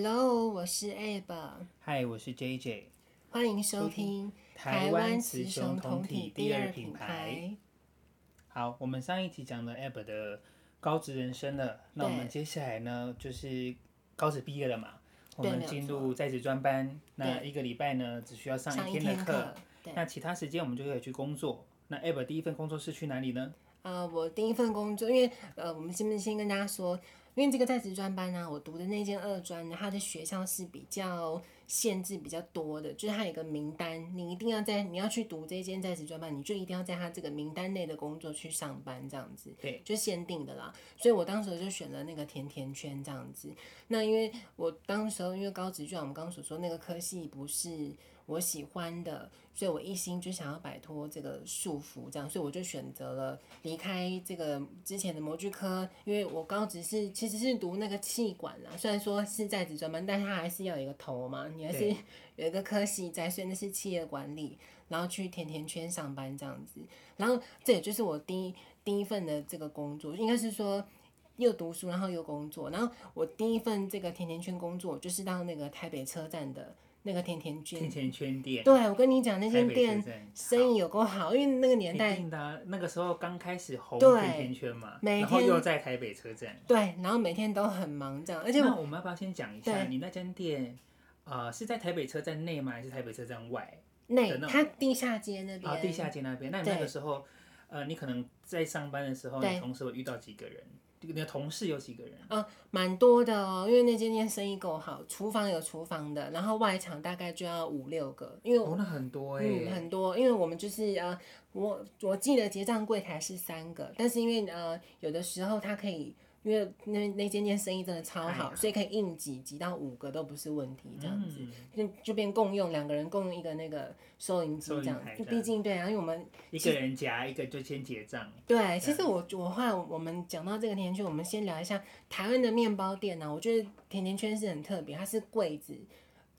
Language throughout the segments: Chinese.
Hello，我是 Ab。Hi，我是 JJ。欢迎收听台湾雌雄同体第二品牌。好，我们上一集讲了 Ab 的高职人生了，那我们接下来呢，就是高职毕业了嘛，我们进入在职专班，那一个礼拜呢，只需要上一天的课，那其他时间我们就可以去工作。那 Ab 第一份工作是去哪里呢？呃，我第一份工作，因为呃，我们先不先跟大家说，因为这个在职专班呢、啊，我读的那间二专，它的学校是比较限制比较多的，就是它有个名单，你一定要在你要去读这间在职专班，你就一定要在它这个名单内的工作去上班这样子，对，就限定的啦。所以我当时就选了那个甜甜圈这样子。那因为我当时候因为高职，就像我们刚刚所说，那个科系不是。我喜欢的，所以我一心就想要摆脱这个束缚，这样，所以我就选择了离开这个之前的模具科，因为我高职是其实是读那个企管啦，虽然说是在职专班，但它还是要有一个头嘛，你还是有一个科系在，所以那是企业管理，然后去甜甜圈上班这样子，然后这也就是我第一第一份的这个工作，应该是说又读书然后又工作，然后我第一份这个甜甜圈工作就是到那个台北车站的。那个甜甜圈，甜甜圈店，对，我跟你讲，那间店生意有够好，因为那个年代，的那个时候刚开始红甜甜圈嘛，每天，然后又在台北车站，对，然后每天都很忙这样，而且那我们要不要先讲一下，你那间店，呃，是在台北车站内吗？还是台北车站外？内，它地下街那边啊，地下街那边。那你那个时候，呃，你可能在上班的时候，你同时会遇到几个人？你的同事有几个人？嗯，蛮多的哦，因为那间店生意够好，厨房有厨房的，然后外场大概就要五六个，因为哦，那很多哎，嗯，很多，因为我们就是呃，我我记得结账柜台是三个，但是因为呃，有的时候它可以。因为那那间店生意真的超好，所以可以硬挤挤到五个都不是问题，这样子就就变共用，两个人共用一个那个收银机这样。毕竟对啊，因为我们一个人夹一个就先结账。对，其实我我话我们讲到这个甜甜圈，我们先聊一下台湾的面包店呢、啊。我觉得甜甜圈是很特别，它是柜子。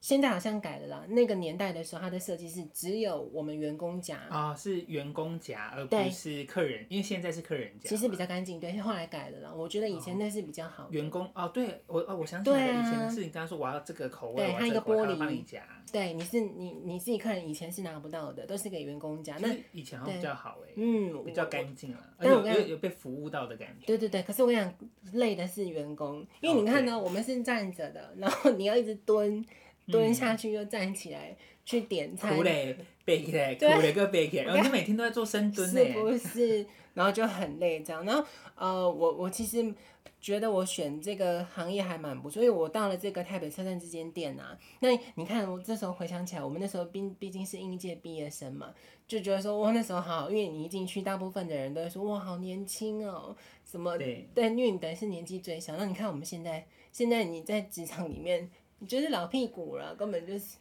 现在好像改了啦。那个年代的时候，它的设计是只有我们员工夹啊、哦，是员工夹，而不是客人。因为现在是客人夹，其实比较干净。对，后来改了啦。我觉得以前那是比较好的。员工哦，对我哦，我想起来了，以前是你刚刚说我要这个口味，对，它一个玻璃夹。对，你是你你自己客人以前是拿不到的，都是给员工夹。那以前好像比较好哎，嗯，比较干净了，但我有有被服务到的感觉。对对对，可是我想累的是员工，因为你看呢，我们是站着的，然后你要一直蹲。蹲下去又站起来、嗯、去点菜，苦嘞，背起来，苦嘞个背起来，然后你每天都在做深蹲呢，是不是？然后就很累这样。然后呃，我我其实觉得我选这个行业还蛮不错，所以我到了这个台北车站这间店啊，那你看我这时候回想起来，我们那时候毕毕竟是应届毕业生嘛，就觉得说哇那时候好，因为你一进去，大部分的人都会说哇好年轻哦，什么对，对，因为你等于是年纪最小。那你看我们现在，现在你在职场里面。你就是老屁股了，根本就是，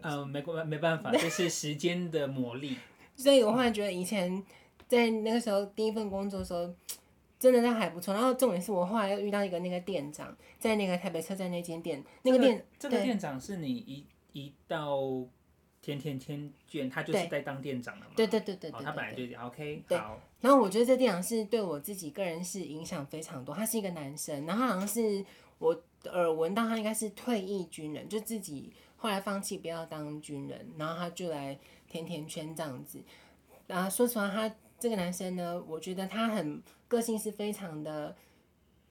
呃，没关没办法，就是时间的磨砺。所以我后来觉得以前在那个时候第一份工作的时候，真的那还不错。然后重点是我后来又遇到一个那个店长，在那个台北车站那间店，那个店这个店长是你一一到甜甜圈卷，他就是在当店长的嘛？对对对对对，他本来就 OK 对。好。然后我觉得这店长是对我自己个人是影响非常多。他是一个男生，然后好像是我。耳闻到他应该是退役军人，就自己后来放弃不要当军人，然后他就来甜甜圈这样子。啊，说实话，他这个男生呢，我觉得他很个性是非常的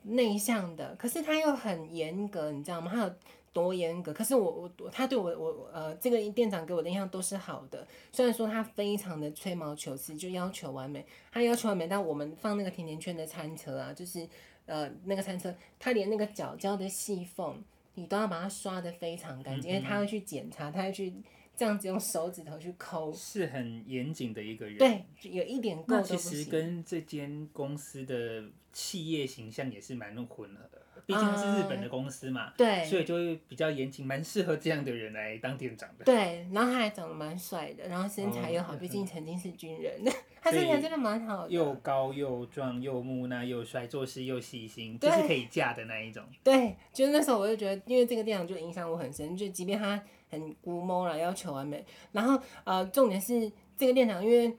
内向的，可是他又很严格，你知道吗？他有多严格？可是我我他对我我呃这个店长给我的印象都是好的，虽然说他非常的吹毛求疵，就要求完美，他要求完美，但我们放那个甜甜圈的餐车啊，就是。呃，那个餐车，他连那个角胶的细缝，你都要把它刷得非常干净，因为他会去检查，他会去这样子用手指头去抠，是很严谨的一个人。对，有一点够其实跟这间公司的企业形象也是蛮混合的。毕竟他是日本的公司嘛，uh, 对，所以就会比较严谨，蛮适合这样的人来当店长的。对，然后他还长得蛮帅的，然后身材又好，毕、哦、竟曾经是军人，他身材真的蛮好的，又高又壮又木讷又帅，做事又细心，就是可以嫁的那一种。对，就是那时候我就觉得，因为这个店长就影响我很深，就即便他很龟毛了，要求完美，然后呃，重点是这个店长，因为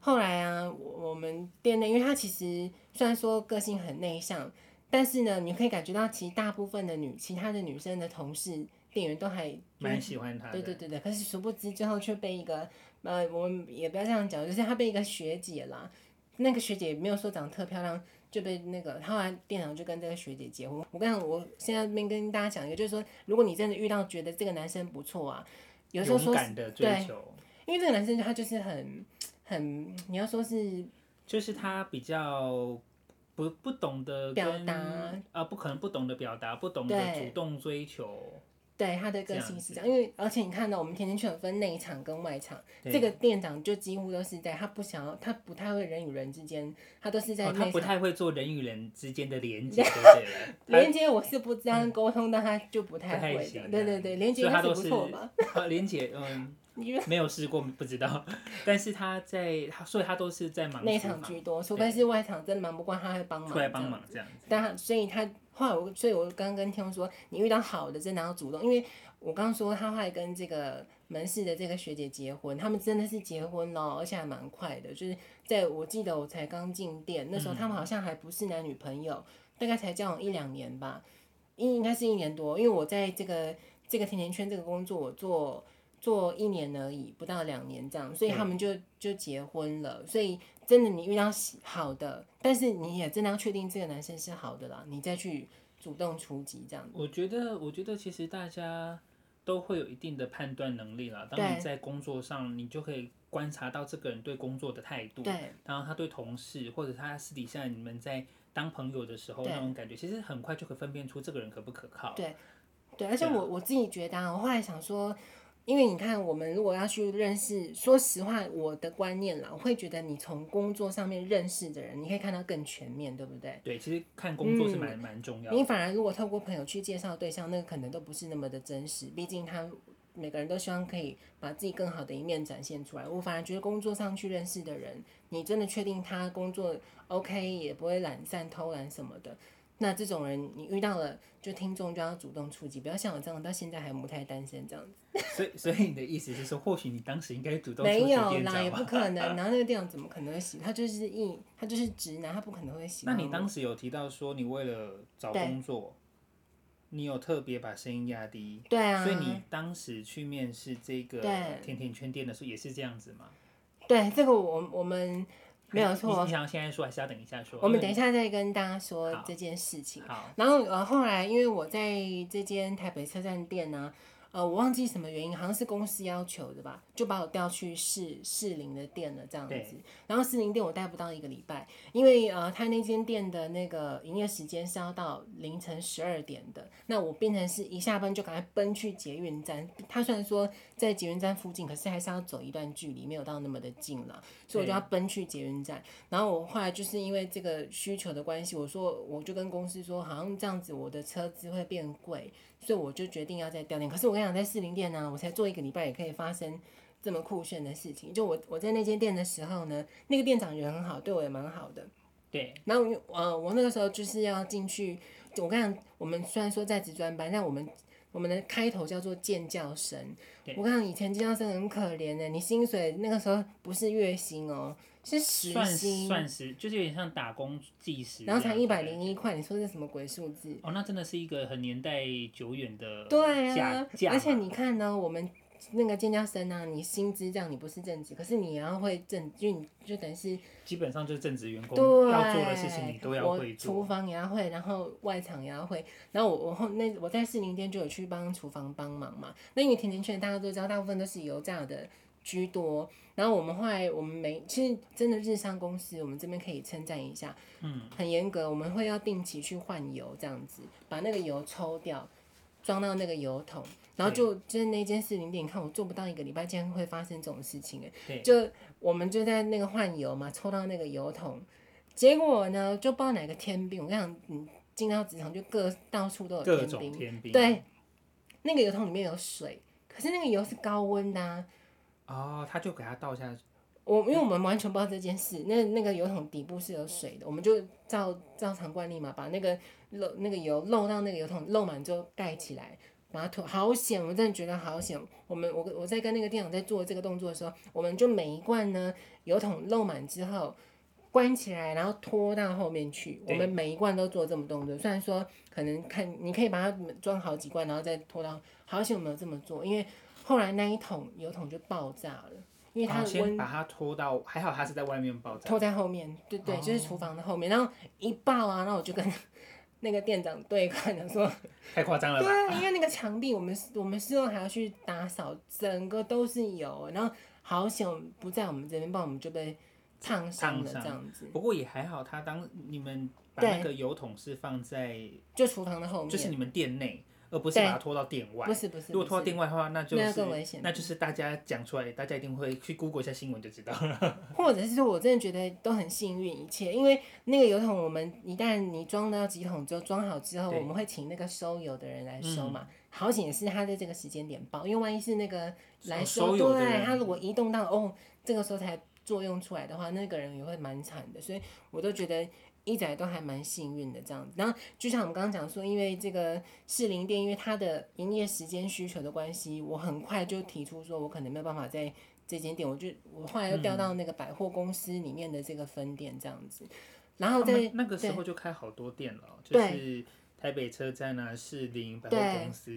后来啊，我我们店内，因为他其实虽然说个性很内向。但是呢，你可以感觉到其实大部分的女其他的女生的同事店员都还蛮喜欢他的。对对对对，可是殊不知最后却被一个呃，我们也不要这样讲，就是他被一个学姐啦，那个学姐没有说长得特漂亮。就被那个，后来店长就跟这个学姐结婚。我跟你讲，我现在边跟大家讲一个，就是说，如果你真的遇到觉得这个男生不错啊，有时候说对，因为这个男生他就是很很，你要说是，就是他比较不不懂得表达啊，不可能不懂得表达，不懂得主动追求。对他的个性是这样，因为而且你看到我们甜甜圈有分内场跟外场，这个店长就几乎都是在，他不想要，他不太会人与人之间，他都是在他不太会做人与人之间的连接，对不对？连接我是不这样沟通，但他就不太会的。对对对，连接他是不错嘛。连接嗯，没有试过不知道，但是他在，所以他都是在忙内场居多，除非是外场真的忙不过，他会帮忙出来帮忙这样子。但他所以他。后来我，所以我刚刚跟天说，你遇到好的真的要主动，因为我刚刚说他后来跟这个门市的这个学姐结婚，他们真的是结婚了，而且还蛮快的，就是在我记得我才刚进店那时候，他们好像还不是男女朋友，大概才交往一两年吧，应应该是一年多，因为我在这个这个甜甜圈这个工作我做做一年而已，不到两年这样，所以他们就就结婚了，所以。真的，你遇到好的，但是你也真的要确定这个男生是好的啦，你再去主动出击这样子。我觉得，我觉得其实大家都会有一定的判断能力啦。当你在工作上，你就可以观察到这个人对工作的态度，对，然后他对同事或者他私底下你们在当朋友的时候那种感觉，其实很快就可以分辨出这个人可不可靠。对，对，而且我我自己觉得啊，我后来想说。因为你看，我们如果要去认识，说实话，我的观念啦，我会觉得你从工作上面认识的人，你可以看到更全面，对不对？对，其实看工作是蛮蛮、嗯、重要的。你反而如果透过朋友去介绍对象，那个可能都不是那么的真实。毕竟他每个人都希望可以把自己更好的一面展现出来。我反而觉得工作上去认识的人，你真的确定他工作 OK，也不会懒散偷懒什么的。那这种人你遇到了，就听众就要主动出击，不要像我这样到现在还母胎单身这样子。所以，所以你的意思是说，或许你当时应该主动出击。没有啦，也不可能。然后那个店长怎么可能会喜？他就是一，他就是直男，他不可能会喜欢。那你当时有提到说，你为了找工作，你有特别把声音压低。对啊。所以你当时去面试这个甜甜圈店的时候，也是这样子吗？对，这个我我们。没有错，你想要现在说还是要等一下说？我们等一下再跟大家说这件事情。好，然后呃后来因为我在这间台北车站店呢。呃，我忘记什么原因，好像是公司要求的吧，就把我调去士士林的店了这样子。然后士林店我待不到一个礼拜，因为呃，他那间店的那个营业时间是要到凌晨十二点的，那我变成是一下班就赶快奔去捷运站。他虽然说在捷运站附近，可是还是要走一段距离，没有到那么的近了，所以我就要奔去捷运站。然后我后来就是因为这个需求的关系，我说我就跟公司说，好像这样子我的车资会变贵。所以我就决定要再调店，可是我跟在士林店呢、啊，我才做一个礼拜，也可以发生这么酷炫的事情。就我我在那间店的时候呢，那个店长人很好，对我也蛮好的。对。然后呃，我那个时候就是要进去，我跟你讲，我们虽然说在职专班，但我们我们的开头叫做建教生。对我跟你讲，以前建教生很可怜的，你薪水那个时候不是月薪哦。是时薪，算时，就是有点像打工计时，然后才一百零一块，你说这是什么鬼数字？哦，那真的是一个很年代久远的对啊，而且你看呢，我们那个尖叫生啊，你薪资这样，你不是正职，可是你也要会正，就你就等于是基本上就是正职员工对要做的事情，你都要会做。厨房也要会，然后外场也要会，然后我我后那我在市林店就有去帮厨房帮忙嘛。那因为甜甜圈大家都知道，大部分都是油炸的。居多，然后我们后来我们每其实真的日商公司，我们这边可以称赞一下，嗯，很严格，我们会要定期去换油，这样子把那个油抽掉，装到那个油桶，然后就就是那间士林店，你看我做不到一个礼拜，竟然会发生这种事情哎，对，就我们就在那个换油嘛，抽到那个油桶，结果呢就不知道哪个天兵，我跟你讲，嗯进到职场就各到处都有天兵，天。兵，对，那个油桶里面有水，可是那个油是高温的啊。哦，他就给他倒下去。我因为我们完全不知道这件事，那那个油桶底部是有水的，我们就照照常惯例嘛，把那个漏那个油漏到那个油桶漏满之后盖起来，把它拖。好险，我真的觉得好险。我们我我在跟那个店长在做这个动作的时候，我们就每一罐呢油桶漏满之后，关起来，然后拖到后面去。我们每一罐都做这么动作，虽然说可能看你可以把它装好几罐，然后再拖到。好险我们有这么做，因为后来那一桶油桶就爆炸了，因为它的温。先把它拖到，还好它是在外面爆炸。拖在后面，对对，就是厨房的后面，然后一爆啊，然后我就跟 那个店长对看讲说，太夸张了吧？对，因为那个墙壁，我们我们事后还要去打扫，整个都是油，然后好险不在我们这边，不然我们就被。烫伤了这样子，不过也还好。他当你们把那个油桶是放在就厨房的后面，就是你们店内，而不是把它拖到店外。不是不是，如果拖到店外的话，那就是更危险。那就是大家讲出来，大家一定会去 Google 一下新闻就知道了。或者是说我真的觉得都很幸运一切，因为那个油桶，我们一旦你装到几桶之后装好之后，我们会请那个收油的人来收嘛。嗯、好险是他在这个时间点爆，因为万一是那个来收，收油的人，他如果移动到哦这个时候才。作用出来的话，那个人也会蛮惨的，所以我都觉得一仔都还蛮幸运的这样子。然后就像我们刚刚讲说，因为这个士林店，因为它的营业时间需求的关系，我很快就提出说，我可能没有办法在这间店，我就我后来又调到那个百货公司里面的这个分店这样子。然后在那个时候就开好多店了，就是。台北车站啊，士林百货公司，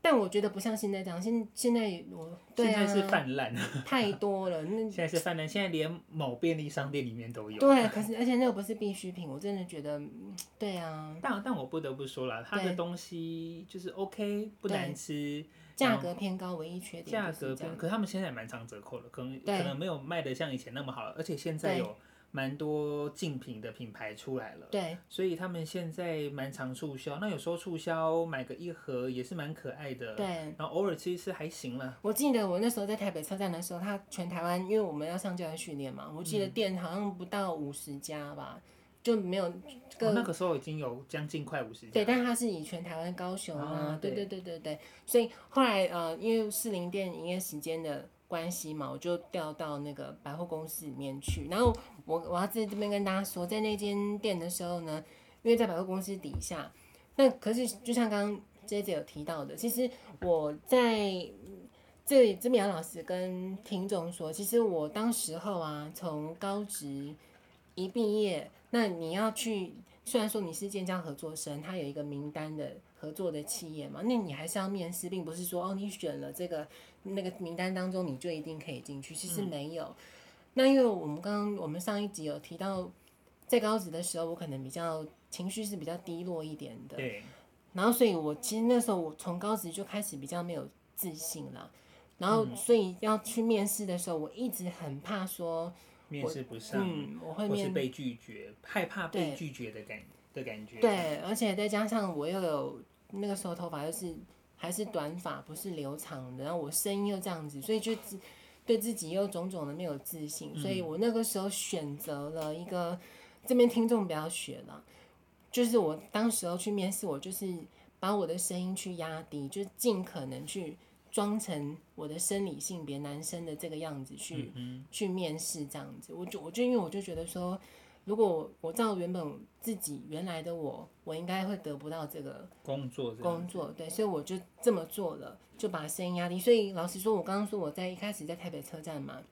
但我觉得不像现在这样，现现在我现在是泛滥，太多了。那现在是泛滥，现在连某便利商店里面都有。对，可是而且那个不是必需品，我真的觉得，对啊。但但我不得不说了，它的东西就是 OK，不难吃，价格偏高，唯一缺点价格偏，可是他们现在也蛮常折扣的，可能可能没有卖的像以前那么好了，而且现在有。蛮多竞品的品牌出来了，对，所以他们现在蛮常促销。那有时候促销买个一盒也是蛮可爱的，对。然后偶尔其实是还行了。我记得我那时候在台北车站的时候，他全台湾，因为我们要上教育训练嘛，我记得店好像不到五十家吧，嗯、就没有、哦。那个时候已经有将近快五十家。对，但它是以全台湾高雄啊，哦、对对对对对。所以后来呃，因为四零店营业时间的关系嘛，我就调到那个百货公司里面去，然后。我我要在这边跟大家说，在那间店的时候呢，因为在百货公司底下，那可是就像刚刚 JJ 有提到的，其实我在这里这边杨老师跟听众说，其实我当时候啊，从高职一毕业，那你要去，虽然说你是建教合作生，他有一个名单的合作的企业嘛，那你还是要面试，并不是说哦，你选了这个那个名单当中，你就一定可以进去，其实没有。嗯那因为我们刚刚我们上一集有提到，在高职的时候，我可能比较情绪是比较低落一点的。对。然后，所以我其实那时候我从高职就开始比较没有自信了。然后，所以要去面试的时候，我一直很怕说面试不上，嗯，我会面或是被拒绝，害怕被拒绝的感的感觉。对，而且再加上我又有那个时候头发又是还是短发，不是留长的，然后我声音又这样子，所以就。对自己又种种的没有自信，所以我那个时候选择了一个，嗯、这边听众不要学了，就是我当时候去面试，我就是把我的声音去压低，就尽可能去装成我的生理性别男生的这个样子去、嗯、去面试这样子，我就我就因为我就觉得说。如果我照原本自己原来的我，我应该会得不到这个工作。工作对，所以我就这么做了，就把声音压低。所以老实说，我刚刚说我在一开始在台北车站嘛，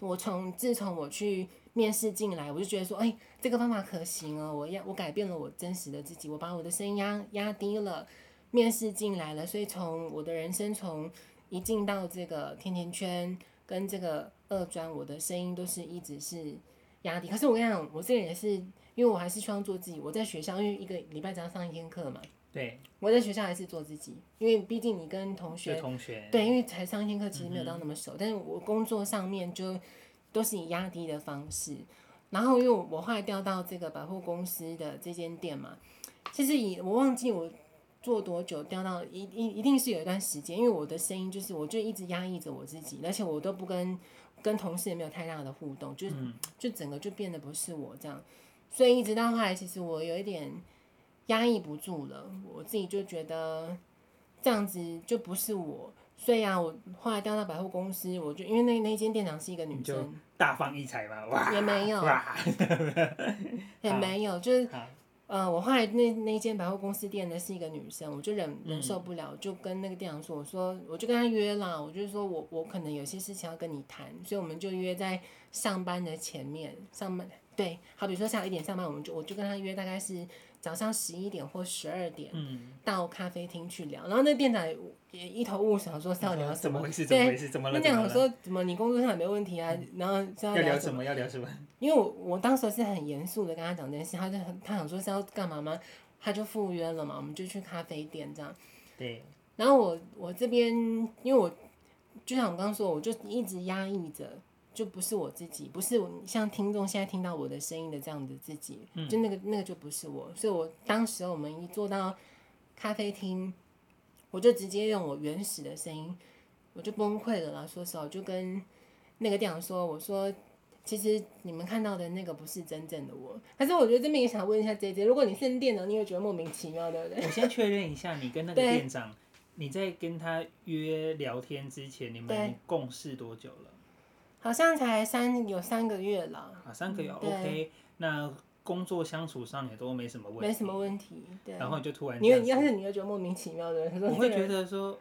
我从自从我去面试进来，我就觉得说，哎，这个方法可行哦。我要我改变了我真实的自己，我把我的声音压压低了，面试进来了。所以从我的人生从一进到这个甜甜圈跟这个二专，我的声音都是一直是。压力，可是我跟你讲，我这个人也是，因为我还是希望做自己。我在学校，因为一个礼拜只要上一天课嘛。对。我在学校还是做自己，因为毕竟你跟同学。同学。对，因为才上一天课，其实没有到那么熟。嗯、但是我工作上面就都是以压低的方式。然后，因为我后来调到这个百货公司的这间店嘛，其实以我忘记我做多久掉到一一一定是有一段时间，因为我的声音就是我就一直压抑着我自己，而且我都不跟。跟同事也没有太大的互动，就就整个就变得不是我这样，所以一直到后来，其实我有一点压抑不住了，我自己就觉得这样子就不是我，所以啊，我后来调到百货公司，我就因为那那间店长是一个女生，大放异彩嘛，哇，也没有，哇，也没有，就是 呃，我后来那那间百货公司店呢是一个女生，我就忍忍受不了，就跟那个店长说，我说我就跟他约了，我就说我我可能有些事情要跟你谈，所以我们就约在上班的前面上班，对，好比说下午一点上班，我们就我就跟他约大概是。早上十一点或十二点到咖啡厅去聊，嗯，然后那店长也一头雾水，说是要聊什么？怎么回事？怎么回事？怎么了？店长说怎么你工作上也没问题啊？嗯、然后要聊，要聊什么？要聊什么？因为我我当时是很严肃的跟他讲这件事，他就很他想说是要干嘛吗？他就赴约了嘛，我们就去咖啡店这样。对。然后我我这边因为我就像我刚刚说，我就一直压抑着。就不是我自己，不是像听众现在听到我的声音的这样的自己，嗯、就那个那个就不是我，所以我当时我们一坐到咖啡厅，我就直接用我原始的声音，我就崩溃了啦。说实话，我就跟那个店长说，我说其实你们看到的那个不是真正的我。可是我觉得这边也想问一下 JJ，如果你是店长，你会觉得莫名其妙，对不对？我先确认一下，你跟那个店长，你在跟他约聊天之前，你们共事多久了？好像才三有三个月了啊，三个月 OK，那工作相处上也都没什么问题，没什么问题，对。然后你就突然，你要是你会觉得莫名其妙的，我会觉得说，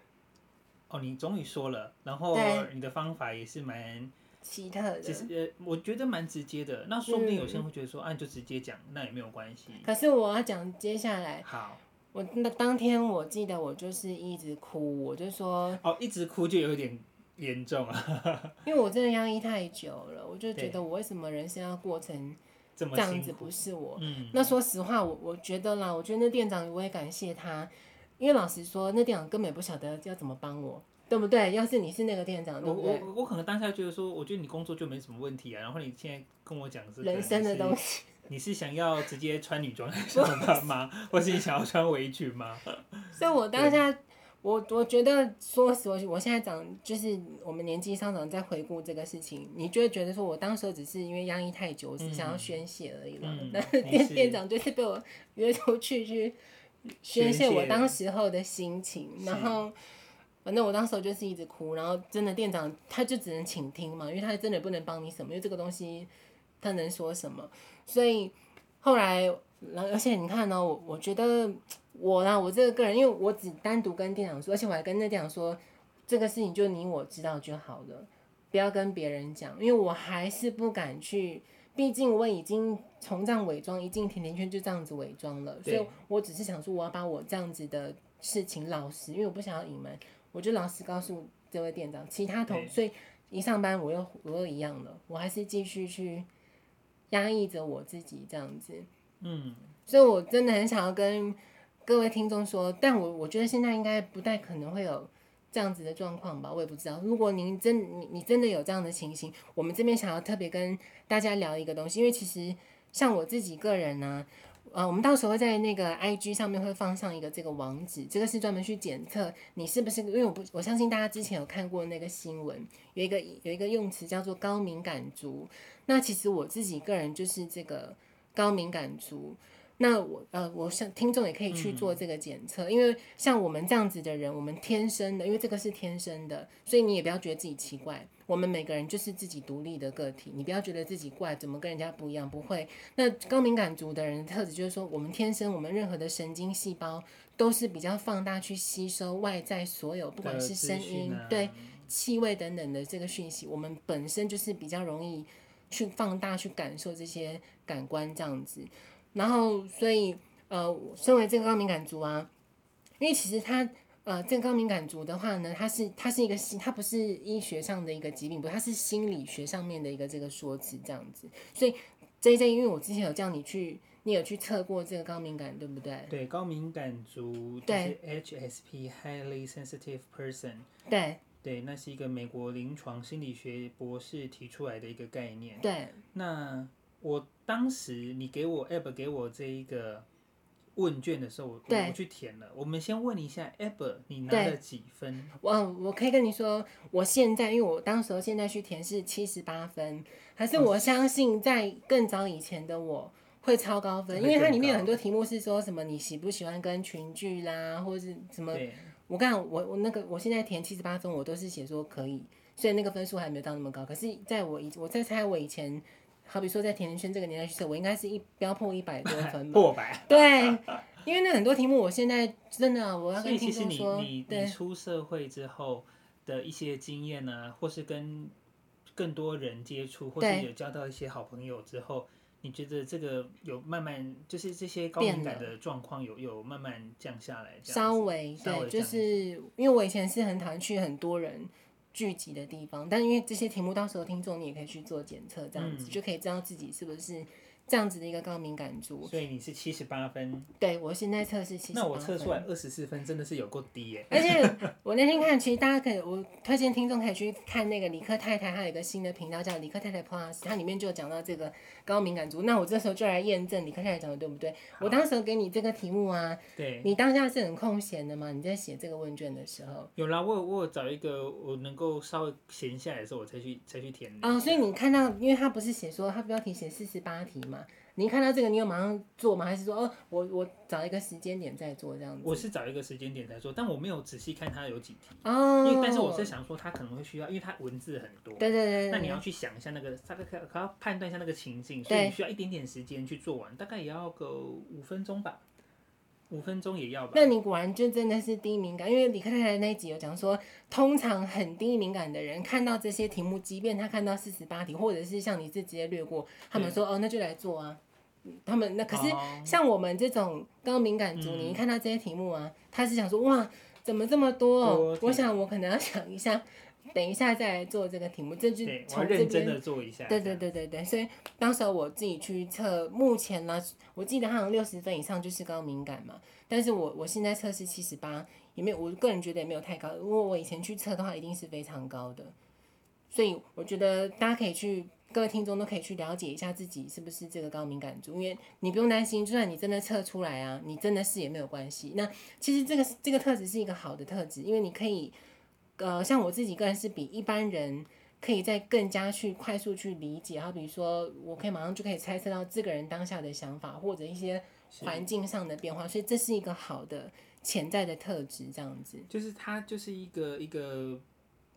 哦，你终于说了，然后你的方法也是蛮奇特的，其实呃，我觉得蛮直接的。那说不定有些人会觉得说，啊，你就直接讲，那也没有关系。可是我要讲接下来，好，我那当天我记得我就是一直哭，我就说，哦，一直哭就有点。严重啊！因为我真的压抑太久了，我就觉得我为什么人生要过成这样子？不是我。嗯、那说实话，我我觉得啦，我觉得那店长我也感谢他，因为老实说，那店长根本不晓得要怎么帮我，对不对？要是你是那个店长，对不对？我我我可能当下觉得说，我觉得你工作就没什么问题啊，然后你现在跟我讲是人生的东西，你是想要直接穿女装上班吗？或是你想要穿围裙吗？所以我当下。我我觉得，说实话，我现在长就是我们年纪上长，在回顾这个事情，你就会觉得说，我当时只是因为压抑太久，我只想要宣泄而已嘛。那、嗯、店店长就是被我约出去去宣泄我当时候的心情，然后反正我当时候就是一直哭，然后真的店长他就只能倾听嘛，因为他真的不能帮你什么，因为这个东西他能说什么，所以后来。而且你看呢、喔，我我觉得我啦，我这个个人，因为我只单独跟店长说，而且我还跟那店长说，这个事情就你我知道就好了，不要跟别人讲，因为我还是不敢去，毕竟我已经从这样伪装一进甜甜圈就这样子伪装了，所以我只是想说，我要把我这样子的事情老实，因为我不想要隐瞒，我就老实告诉这位店长，其他同，所以一上班我又我又一样了，我还是继续去压抑着我自己这样子。嗯，所以我真的很想要跟各位听众说，但我我觉得现在应该不太可能会有这样子的状况吧，我也不知道。如果您真你你真的有这样的情形，我们这边想要特别跟大家聊一个东西，因为其实像我自己个人呢、啊，呃，我们到时候在那个 IG 上面会放上一个这个网址，这个是专门去检测你是不是，因为我不我相信大家之前有看过那个新闻，有一个有一个用词叫做高敏感族，那其实我自己个人就是这个。高敏感族，那我呃，我想听众也可以去做这个检测，嗯，因为像我们这样子的人，我们天生的，因为这个是天生的，所以你也不要觉得自己奇怪，我们每个人就是自己独立的个体，你不要觉得自己怪，怎么跟人家不一样？不会。那高敏感族的人的特质就是说，我们天生，我们任何的神经细胞都是比较放大去吸收外在所有，不管是声音、啊、对气味等等的这个讯息，我们本身就是比较容易。去放大去感受这些感官这样子，然后所以呃，身为这个高敏感族啊，因为其实他呃，这个高敏感族的话呢，它是它是一个心，它不是医学上的一个疾病，不，它是心理学上面的一个这个说辞这样子。所以 JJ，因为我之前有叫你去，你有去测过这个高敏感，对不对？对，高敏感族就是 HSP，Highly Sensitive Person。对。对，那是一个美国临床心理学博士提出来的一个概念。对，那我当时你给我 App 给我这一个问卷的时候，我我去填了。我们先问一下 App，你拿了几分？我我可以跟你说，我现在因为我当时候现在去填是七十八分，还是我相信在更早以前的我会超高分，因为它里面有很多题目是说什么你喜不喜欢跟群聚啦，或者是什么。我看我我那个我现在填七十八分，我都是写说可以，所以那个分数还没有到那么高。可是在我以我在猜我以前好比说在甜甜圈这个年代去测，我应该是一标破一百多分吧，破百。对，因为那很多题目，我现在真的我要跟听众说，你你你出社会之后的一些经验啊，或是跟更多人接触，或是有交到一些好朋友之后。你觉得这个有慢慢，就是这些高敏感的状况有有慢慢降下来？稍微对，就是因为我以前是很讨厌去很多人聚集的地方，但因为这些题目，到时候听众你也可以去做检测，这样子、嗯、就可以知道自己是不是。这样子的一个高敏感族，所以你是七十八分。对，我现在测试七十八分。那我测出来二十四分，真的是有够低耶！而且我那天看，其实大家可以，我推荐听众可以去看那个理科太太，她有一个新的频道叫理科太太 Plus，它里面就有讲到这个高敏感族。那我这时候就来验证理科太太讲的对不对？我当时给你这个题目啊，对，你当下是很空闲的吗？你在写这个问卷的时候？有啦，我有我有找一个我能够稍微闲下来的时候，我才去才去填。哦，所以你看到，因为他不是写说他标题写四十八题嘛？你看到这个，你有马上做吗？还是说，哦，我我找一个时间点再做这样子？我是找一个时间点再做，但我没有仔细看它有几题。哦。因为，但是我是想说，它可能会需要，因为它文字很多。对对对，对。那你要去想一下那个，大概可可要判断一下那个情境，所以你需要一点点时间去做完，大概也要个五分钟吧。五分钟也要吧？那你果然就真的是低敏感，因为李克太太那一集有讲说，通常很低敏感的人看到这些题目，即便他看到四十八题，或者是像你是直接略过，他们说哦，那就来做啊。他们那可是像我们这种高敏感族，你一看到这些题目啊，他是想说哇，怎么这么多哦？我想我可能要想一下，等一下再来做这个题目，这就从这边的做一下。对对对对对，所以当时我自己去测，目前呢，我记得好像六十分以上就是高敏感嘛，但是我我现在测试七十八，也没有，我个人觉得也没有太高，如果我以前去测的话，一定是非常高的，所以我觉得大家可以去。各位听众都可以去了解一下自己是不是这个高敏感族，因为你不用担心，就算你真的测出来啊，你真的是也没有关系。那其实这个这个特质是一个好的特质，因为你可以，呃，像我自己个人是比一般人可以再更加去快速去理解，好比如说我可以马上就可以猜测到这个人当下的想法或者一些环境上的变化，所以这是一个好的潜在的特质，这样子。就是它就是一个一个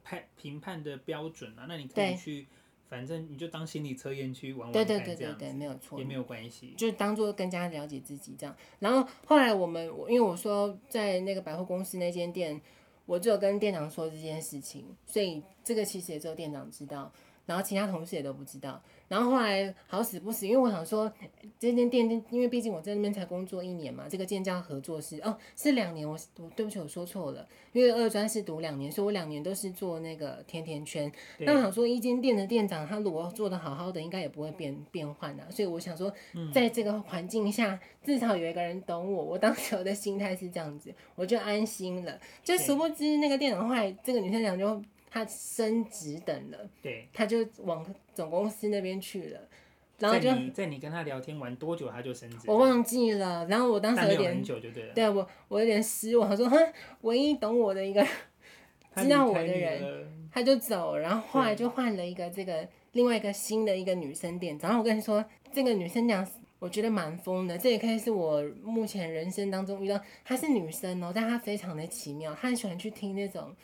判评判的标准啊，那你可以去。反正你就当心理测验去玩玩看，对对对对对，没有错，也没有关系，就当做更加了解自己这样。然后后来我们，因为我说在那个百货公司那间店，我就有跟店长说这件事情，所以这个其实也只有店长知道，然后其他同事也都不知道。然后后来好死不死，因为我想说这间店，因为毕竟我在那边才工作一年嘛，这个建教合作是哦是两年，我我对不起我说错了，因为二专是读两年，所以我两年都是做那个甜甜圈。那我想说一间店的店长，他如果做得好好的，应该也不会变变换啊。所以我想说，在这个环境下，至少有一个人懂我。我当时我的心态是这样子，我就安心了。就殊不知那个店长后来，这个女生讲就。他升职等了，对，他就往总公司那边去了，然后就在你，在你跟他聊天完多久他就升职？我忘记了，然后我当时有点很，久就对了，对我我有点失望，说哼，唯一懂我的一个 知道我的人，他就走，然后后来就换了一个这个另外一个新的一个女生店长，然后我跟你说，这个女生讲，我觉得蛮疯的，这也可以是我目前人生当中遇到，她是女生哦，但她非常的奇妙，她很喜欢去听那种。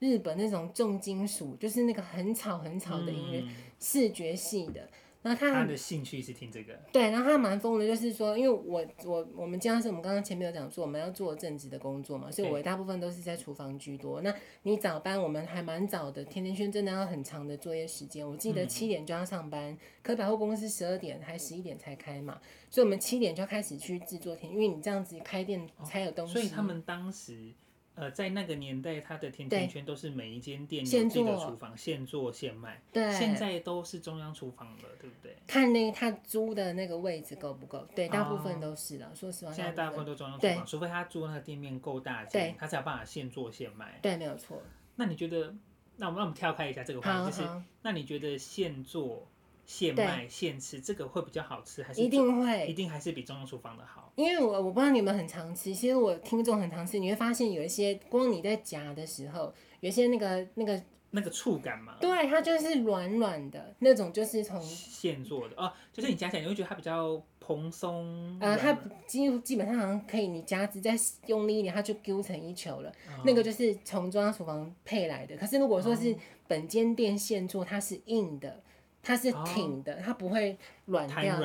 日本那种重金属，就是那个很吵很吵的音乐，嗯、视觉系的。然后他他的兴趣是听这个。对，然后他蛮疯的，就是说，因为我我我们经常是我们刚刚前面有讲说，我们要做正职的工作嘛，所以我大部分都是在厨房居多。那你早班我们还蛮早的，甜甜圈真的要很长的作业时间。我记得七点就要上班，嗯、可百货公司十二点还十一点才开嘛，所以我们七点就要开始去制作甜，因为你这样子开店才有东西。哦、所以他们当时。呃，在那个年代，他的甜甜圈都是每一间店有自己的厨房，现做现卖。对，现在都是中央厨房了，对不对？看那他租的那个位置够不够？对，大部分都是了。哦、说实话，现在大部分都中央厨房，除非他租那个店面够大间，他才有办法现做现卖。对，没有错。那你觉得？那我们让我们跳开一下这个话题，就是那你觉得现做？现卖现吃，这个会比较好吃还是？一定会，一定还是比中央厨房的好。因为我我不知道你们很常吃，其实我听众很常吃，你会发现有一些光你在夹的时候，有一些那个那个那个触感嘛，对，它就是软软的那种，就是从现做的哦，就是你夹起来你会觉得它比较蓬松。呃，它基基本上好像可以，你夹子再用力一点，它就揪成一球了。哦、那个就是从中央厨房配来的。可是如果说是本间店现做，它是硬的。它是挺的，它不会软掉。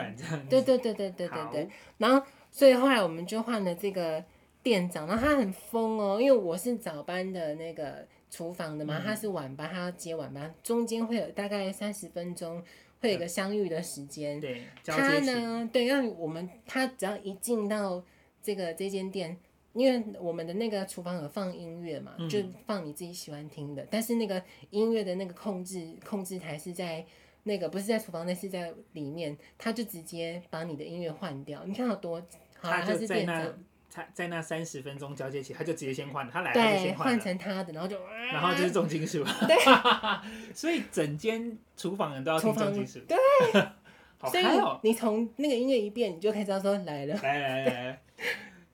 对对对对对对对。然后，所以后来我们就换了这个店长，然后他很疯哦，因为我是早班的那个厨房的嘛，他是晚班，他要接晚班，中间会有大概三十分钟，会有一个相遇的时间。对，他呢，对，让我们他只要一进到这个这间店。因为我们的那个厨房有放音乐嘛，就放你自己喜欢听的。嗯、但是那个音乐的那个控制控制台是在那个不是在厨房，那是在里面，他就直接把你的音乐换掉。你看好多，好他就在那他在那三十分钟交接期，他就直接先换，他来了他就先换成他的，然后就然后就是重金属，对，所以整间厨房人都要听重金属，对，好所以你从那个音乐一变，你就可以知道说来了，来来来来。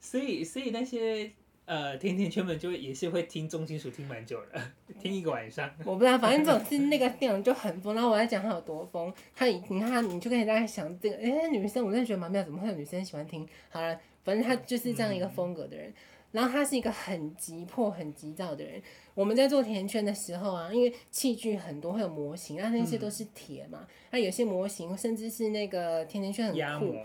所以，所以那些呃甜甜圈们就也是会听重金属听蛮久了，听一个晚上。我不知道，反正总是那个店长就很疯。然后我在讲他有多疯，他你看你就可以大概想这个，哎、欸，女生我真的觉得蛮妙，怎么会有女生喜欢听？好了，反正他就是这样一个风格的人。嗯、然后他是一个很急迫、很急躁的人。我们在做甜甜圈的时候啊，因为器具很多，会有模型，那那些都是铁嘛，那、嗯、有些模型甚至是那个甜甜圈很酷。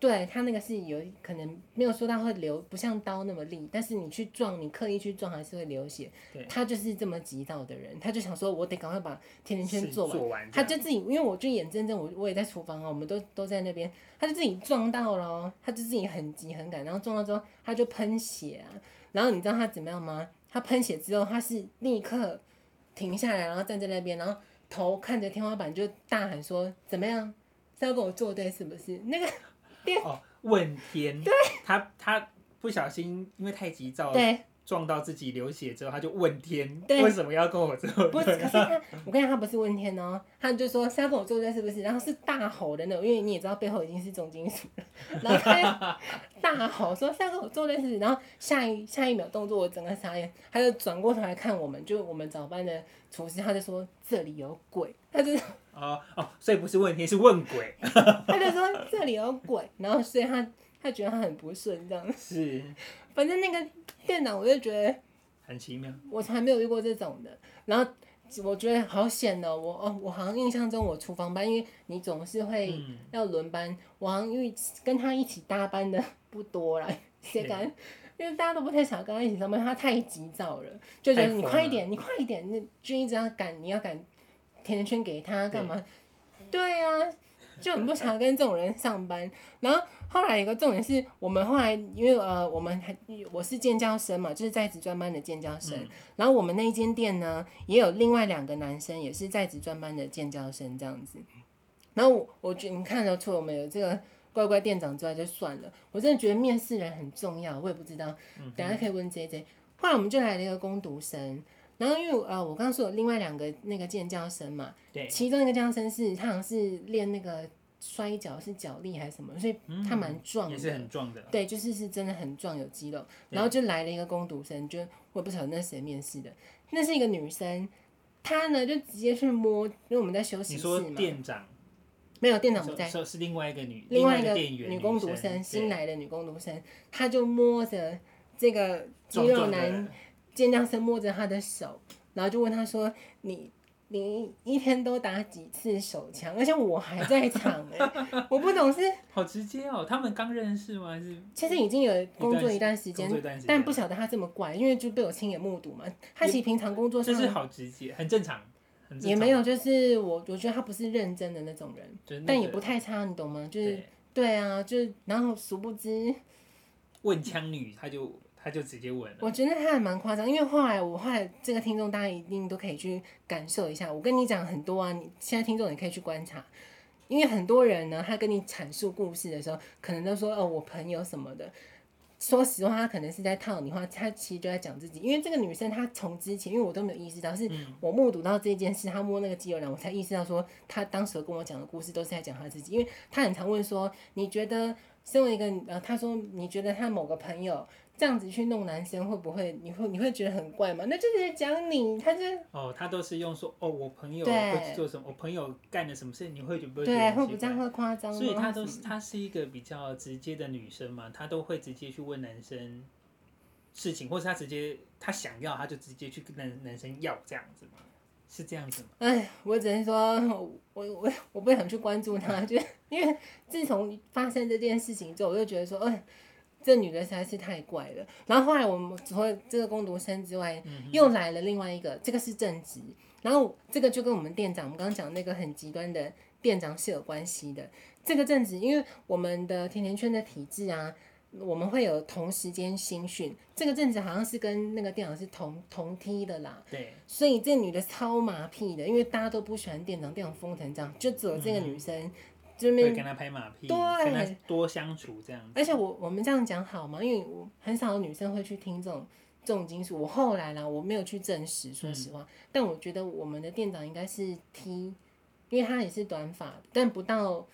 对，他那个是有可能没有说它会流，不像刀那么利，但是你去撞，你刻意去撞还是会流血。对，他就是这么急躁的人，他就想说，我得赶快把甜甜圈做完。做完他就自己，因为我就眼睁睁，我我也在厨房啊，我们都都在那边，他就自己撞到了，他就自己很急很赶，然后撞到之后他就喷血啊，然后你知道他怎么样吗？他喷血之后，他是立刻停下来，然后站在那边，然后头看着天花板就大喊说：“怎么样？是要跟我作对是不是？”那个。哦，问天，对。他他不小心，因为太急躁，对撞到自己流血之后，他就问天，对为什么要跟我做对？不是，可是他，我跟你讲，他不是问天哦，他就说是要跟我作对，是不是？然后是大吼的那种，因为你也知道背后已经是重金属了，然后他大吼说是要跟我作对，是不是？然后下一下一秒动作，我整个傻眼，他就转过头来看我们，就我们早班的厨师，他就说这里有鬼，他就。哦哦，所以不是问天，是问鬼。他就说这里有鬼，然后所以他他觉得他很不顺这样。是，反正那个店长我就觉得很奇妙，我从来没有遇过这种的。然后我觉得好险哦，我哦我好像印象中我厨房班，因为你总是会要轮班，嗯、我好像因为跟他一起搭班的 不多啦，谁敢？因为大家都不太想跟他一起上班，他太急躁了，就觉得你快一点，你快一点，那就一直要赶，你要赶。甜甜圈给他干嘛？对，呀啊，就很不想跟这种人上班。然后后来有个重点是我们后来因为呃我们还我是建教生嘛，就是在职专班的建教生。嗯、然后我们那一间店呢也有另外两个男生也是在职专班的建教生这样子。然后我我觉得你看得出我们有这个乖乖店长之外就算了，我真的觉得面试人很重要。我也不知道，等下可以问 JJ。后来我们就来了一个攻读生。然后因为呃，我刚刚说有另外两个那个建教生嘛，对，其中一个建教生是他好像是练那个摔跤是脚力还是什么，所以他蛮壮的，也是很壮的，对，就是是真的很壮有肌肉。然后就来了一个攻读生，就我也不晓得那谁面试的，那是一个女生，她呢就直接去摸，因为我们在休息室嘛。你说店长？没有，店长不在，是是另外一个女，另外一个女工读生，新来的女工读生，她就摸着这个肌肉男。健将生摸着他的手，然后就问他说：“你你一天都打几次手枪？而且我还在场哎、欸，我不懂是好直接哦。他们刚认识吗？还是其实已经有工作一段时间，但不晓得他这么怪，因为就被我亲眼目睹嘛。他其实平常工作上就是好直接，很正常，很正常。也没有就是我我觉得他不是认真的那种人，但也不太差，你懂吗？就是对，对啊，就是然后殊不知问枪女他就。他就直接问了。我觉得他还蛮夸张，因为后来我后来这个听众大家一定都可以去感受一下。我跟你讲很多啊，你现在听众你可以去观察，因为很多人呢，他跟你阐述故事的时候，可能都说哦，我朋友什么的。说实话，他可能是在套你话，他其实就在讲自己。因为这个女生她从之前，因为我都没有意识到，是我目睹到这件事，她摸那个肌肉男，我才意识到说，她当时跟我讲的故事都是在讲她自己。因为她很常问说，你觉得身为一个呃，她说你觉得她某个朋友。这样子去弄男生会不会？你会你会觉得很怪吗？那就是讲你，他就哦，他都是用说哦，我朋友会去做什么，我朋友干了什么事，你会觉不会觉得对，会不这样会夸张。所以他都是他是一个比较直接的女生嘛，她都会直接去问男生事情，或是他直接他想要他就直接去跟男男生要这样子嘛。是这样子吗？哎，我只能说，我我我不想去关注他，就因为自从发生这件事情之后，我就觉得说，哎，这女的实在是太怪了。然后后来我们除了这个工读生之外，嗯、又来了另外一个，这个是正职。然后这个就跟我们店长，我们刚刚讲那个很极端的店长是有关系的。这个正职，因为我们的甜甜圈的体制啊。我们会有同时间新训，这个正职好像是跟那个店长是同同梯的啦。对。所以这女的超麻屁的，因为大家都不喜欢店长，店长疯成这样，就只有这个女生，会跟他拍马屁，对，跟他多相处这样子。而且我我们这样讲好吗？因为我很少有女生会去听这种重金属。我后来啦，我没有去证实，说实话。嗯、但我觉得我们的店长应该是 T，因为他也是短发，但不到。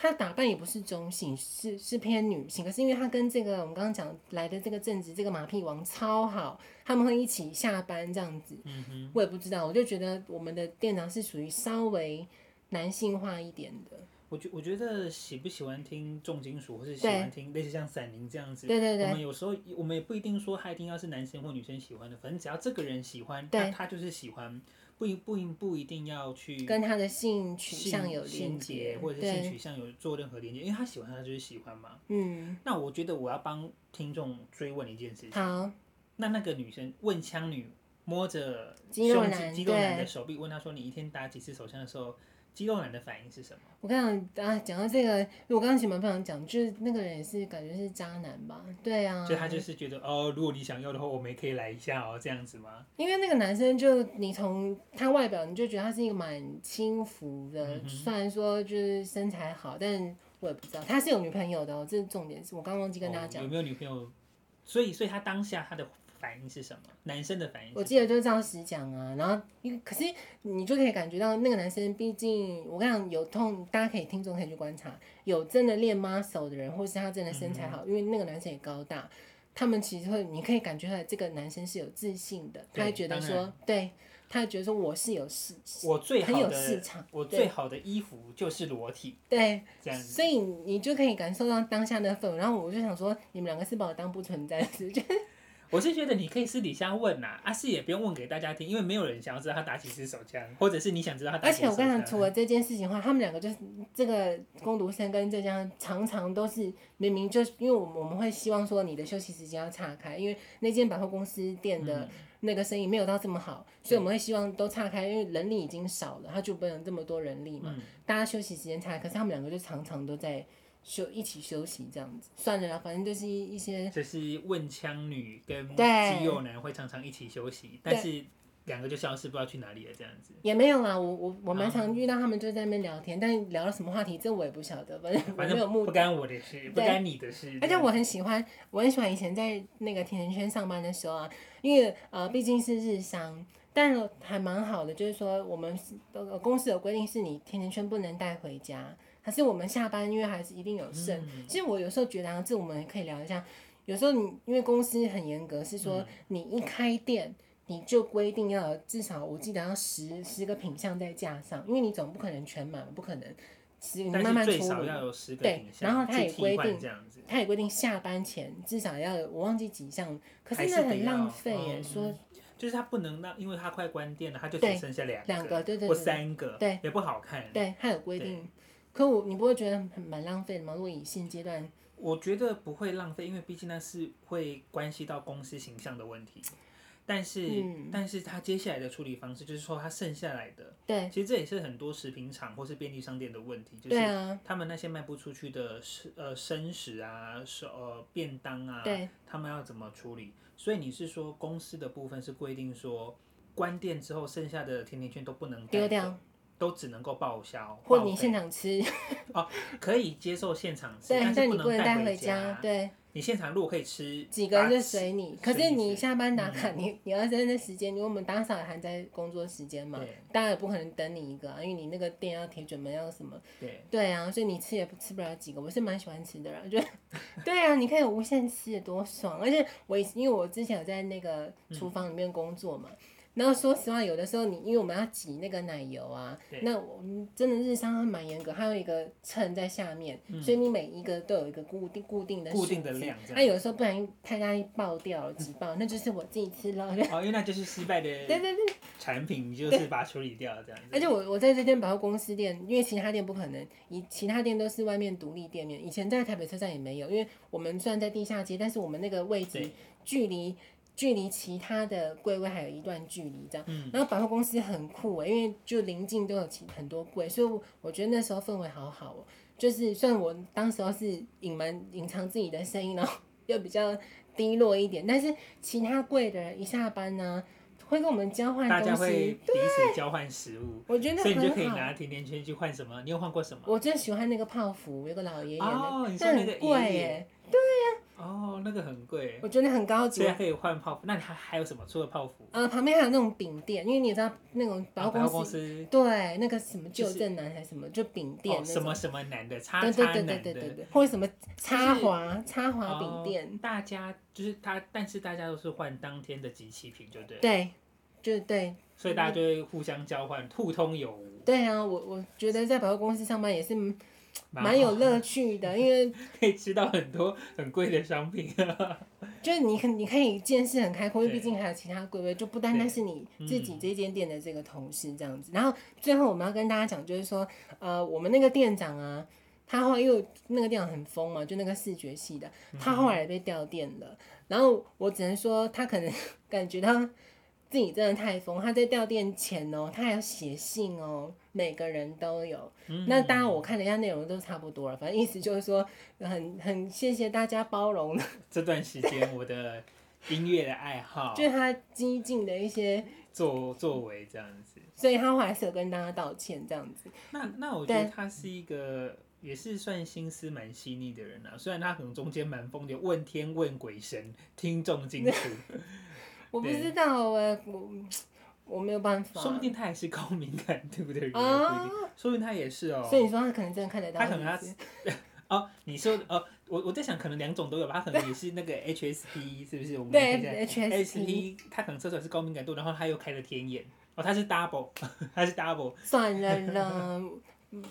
他打扮也不是中性，是是偏女性。可是因为他跟这个我们刚刚讲来的这个正直这个马屁王超好，他们会一起下班这样子。嗯哼，我也不知道，我就觉得我们的店长是属于稍微男性化一点的。我觉我觉得喜不喜欢听重金属，或是喜欢听类似像闪灵这样子，对对对，我们有时候我们也不一定说他一定要是男生或女生喜欢的，反正只要这个人喜欢，那他就是喜欢。不一不一不一定要去跟他的性取向有连接，或者是性取向有做任何连接，因为他喜欢他就是喜欢嘛。嗯。那我觉得我要帮听众追问一件事情。好。那那个女生问枪女摸着肌肉男肌肉男的手臂，问他说：“你一天打几次手枪的时候？”肌肉男的反应是什么？我刚刚啊，讲到这个，我刚刚前面不想讲，就是那个人也是感觉是渣男吧？对啊，就他就是觉得哦，如果你想要的话，我们也可以来一下哦，这样子吗？因为那个男生就你从他外表，你就觉得他是一个蛮轻浮的，嗯、虽然说就是身材好，但我也不知道他是有女朋友的哦，这是重点，是我刚刚忘记跟大家讲、哦、有没有女朋友，所以所以他当下他的。反应是什么？男生的反应？我记得就是照实讲啊，然后因为可是你就可以感觉到那个男生，毕竟我跟你讲有痛，大家可以听众可以去观察，有真的练 muscle 的人，或是他真的身材好，嗯、因为那个男生也高大，他们其实会，你可以感觉出来这个男生是有自信的，他会觉得说，对，他会觉得说我是有市，我最好的很有市场，我最好的衣服就是裸体，对，这样子，所以你就可以感受到当下的氛围，然后我就想说，你们两个是把我当不存在的，就。我是觉得你可以私底下问呐，啊是也不用问给大家听，因为没有人想要知道他打几支手枪，或者是你想知道他打几支手枪。而且我跟你讲，除了这件事情的话，他们两个就是这个工读生跟浙江常常都是明明就因为我们我们会希望说你的休息时间要岔开，因为那间百货公司店的那个生意没有到这么好，嗯、所以我们会希望都岔开，因为人力已经少了，他就不能这么多人力嘛，嗯、大家休息时间岔开，可是他们两个就常常都在。休一起休息这样子，算了啦，反正就是一一些。就是问枪女跟肌肉男会常常一起休息，但是两个就消失，不知道去哪里了这样子。也没有啦，我我我蛮常遇到他们就在那边聊天，嗯、但聊了什么话题，这我也不晓得，反正反正没有目的。不干我的事，不干你的事。而且我很喜欢，我很喜欢以前在那个甜甜圈上班的时候啊，因为呃毕竟是日商，但还蛮好的，就是说我们呃公司有规定，是你甜甜圈不能带回家。可是我们下班，因为还是一定有剩。嗯、其实我有时候觉得、啊，这我们可以聊一下。有时候你因为公司很严格，是说你一开店，你就规定要至少我记得要十十个品相在架上，因为你总不可能全满，不可能。十你慢慢出。对，然后他也规定，他也规定下班前至少要我忘记几项，可是那很浪费耶。嗯、说就是他不能让，因为他快关店了，他就只剩下两个，两个，对对对，或三个，对，也不好看。对，他有规定。可我你不会觉得很蛮浪费的吗？如果以现阶段，我觉得不会浪费，因为毕竟那是会关系到公司形象的问题。但是，嗯、但是他接下来的处理方式就是说，他剩下来的，对，其实这也是很多食品厂或是便利商店的问题，就是他们那些卖不出去的生呃生食啊，呃便当啊，对，他们要怎么处理？所以你是说公司的部分是规定说，关店之后剩下的甜甜圈都不能丢掉。都只能够报销，或你现场吃。哦，可以接受现场吃，对，但是你不能带回家。对，你现场如果可以吃几个人就随你，可是你下班打卡，你你要在那时间，因为我们打扫还在工作时间嘛，当然也不可能等你一个，因为你那个店要铁卷门要什么，对，对啊，所以你吃也吃不了几个。我是蛮喜欢吃的啦，就 对啊，你可以无限吃，多爽！而且我因为我之前有在那个厨房里面工作嘛。然后说实话，有的时候你因为我们要挤那个奶油啊，那我们真的日商还蛮严格，还有一个秤在下面，嗯、所以你每一个都有一个固定固定的固定的量。那有的时候不小心太大力爆掉了挤爆，那就是我自己吃了。哦，因为那就是失败的。对对对。产品，你就是把它处理掉这样子。而且我我在这间百货公司店，因为其他店不可能，以其他店都是外面独立店面。以前在台北车站也没有，因为我们虽然在地下街，但是我们那个位置距离距离其他的柜位还有一段距离这样。嗯。然后百货公司很酷诶，因为就临近都有很多柜，所以我觉得那时候氛围好好哦。就是虽然我当时候是隐瞒隐藏自己的声音，然后 又比较低落一点，但是其他柜的人一下班呢，会跟我们交换东西，大家会彼此交换食物，我觉得所以你就可以拿甜甜圈去换什么？你有换过什么？我最喜欢那个泡芙，有个老爷爷哦，的，你说那个贵。哦，那个很贵，我觉得很高级。现在可以换泡芙，那你还还有什么？除了泡芙？呃，旁边还有那种饼店，因为你知道那种百货公司，公司对，那个什么旧正南还是什么，就饼店、哦，什么什么男的，叉叉男的，对对对对对对，或者什么插华插华饼店、哦，大家就是他，但是大家都是换当天的即期品，就对。对，就对。所以大家就会互相交换，互通有无。对啊，我我觉得在百货公司上班也是。蛮有乐趣的，因为 可以吃到很多很贵的商品。就是你可你可以见识很开阔，因为毕竟还有其他贵位，就不单单是你自己这间店的这个同事这样子。然后最后我们要跟大家讲，就是说，呃，我们那个店长啊，他后来又那个店长很疯嘛，就那个视觉系的，他后来被调店了。然后我只能说，他可能感觉到。自己真的太疯，他在调店前哦，他还要写信哦，每个人都有。嗯、那当然，我看了一下内容都差不多了，反正意思就是说，很很谢谢大家包容 这段时间我的音乐的爱好，就是他激进的一些作作为这样子。所以他后来是有跟大家道歉这样子。那那我觉得他是一个也是算心思蛮细腻的人啊，虽然他可能中间蛮疯的，问天问鬼神，听众进出。我不知道哎，我我没有办法。说不定他也是高敏感，对不对？啊，说不定他也是哦。所以你说他可能真的看得到。他可能他 哦，你说哦，我我在想，可能两种都有吧。他可能也是那个 HSP，是不是？我们对 HSP，他可能测出来是高敏感度，然后他又开了天眼。哦，他是 double，他是 double。算了了，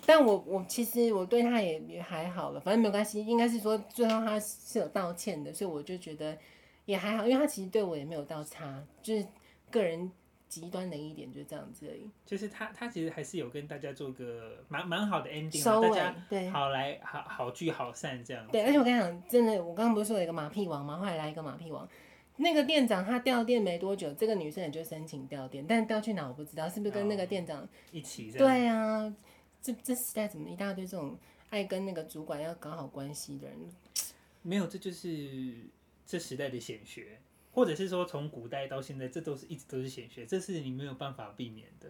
但我我其实我对他也也还好了，反正没有关系。应该是说最后他是有道歉的，所以我就觉得。也还好，因为他其实对我也没有到差，就是个人极端的一点，就这样子而已。就是他，他其实还是有跟大家做个蛮蛮好的 ending，收尾，大家对，好来好好聚好散这样子。对，而且我跟你讲，真的，我刚刚不是说有一个马屁王吗？后来来一个马屁王，那个店长他调店没多久，这个女生也就申请调店，但调去哪我不知道，是不是跟那个店长一起？对啊，这这时代怎么一大堆这种爱跟那个主管要搞好关系的人？没有，这就是。这时代的显学，或者是说从古代到现在，这都是一直都是显学，这是你没有办法避免的。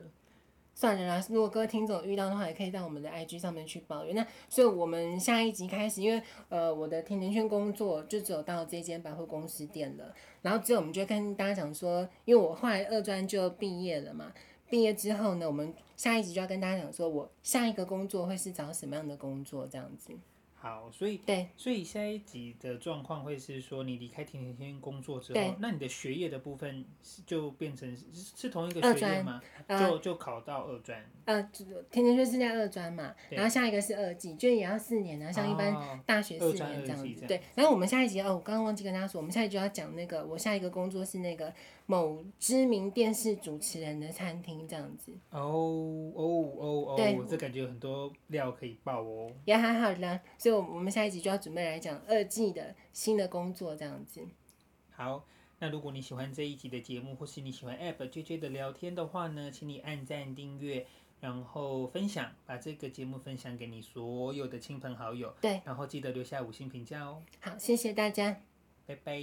算了啦，如果各位听众遇到的话，也可以在我们的 IG 上面去抱怨。那所以我们下一集开始，因为呃我的甜甜圈工作就只有到这间百货公司店了，然后之后我们就跟大家讲说，因为我后来二专就毕业了嘛，毕业之后呢，我们下一集就要跟大家讲说我下一个工作会是找什么样的工作这样子。好，所以对，所以下一集的状况会是说，你离开甜甜圈工作之后，那你的学业的部分就变成是同一个学业吗？呃、就就考到二专。呃，甜甜圈是在二专嘛，然后下一个是二技，就也要四年啊，像一般大学四年这样子。哦、对，然后我们下一集哦，我刚刚忘记跟大家说，我们下一集要讲那个，我下一个工作是那个某知名电视主持人的餐厅这样子。哦哦哦哦，对，这感觉有很多料可以爆哦。也还好啦。所以，我们下一集就要准备来讲二季的新的工作这样子。好，那如果你喜欢这一集的节目，或是你喜欢 App JJ 的聊天的话呢，请你按赞、订阅，然后分享，把这个节目分享给你所有的亲朋好友。对，然后记得留下五星评价哦。好，谢谢大家，拜拜。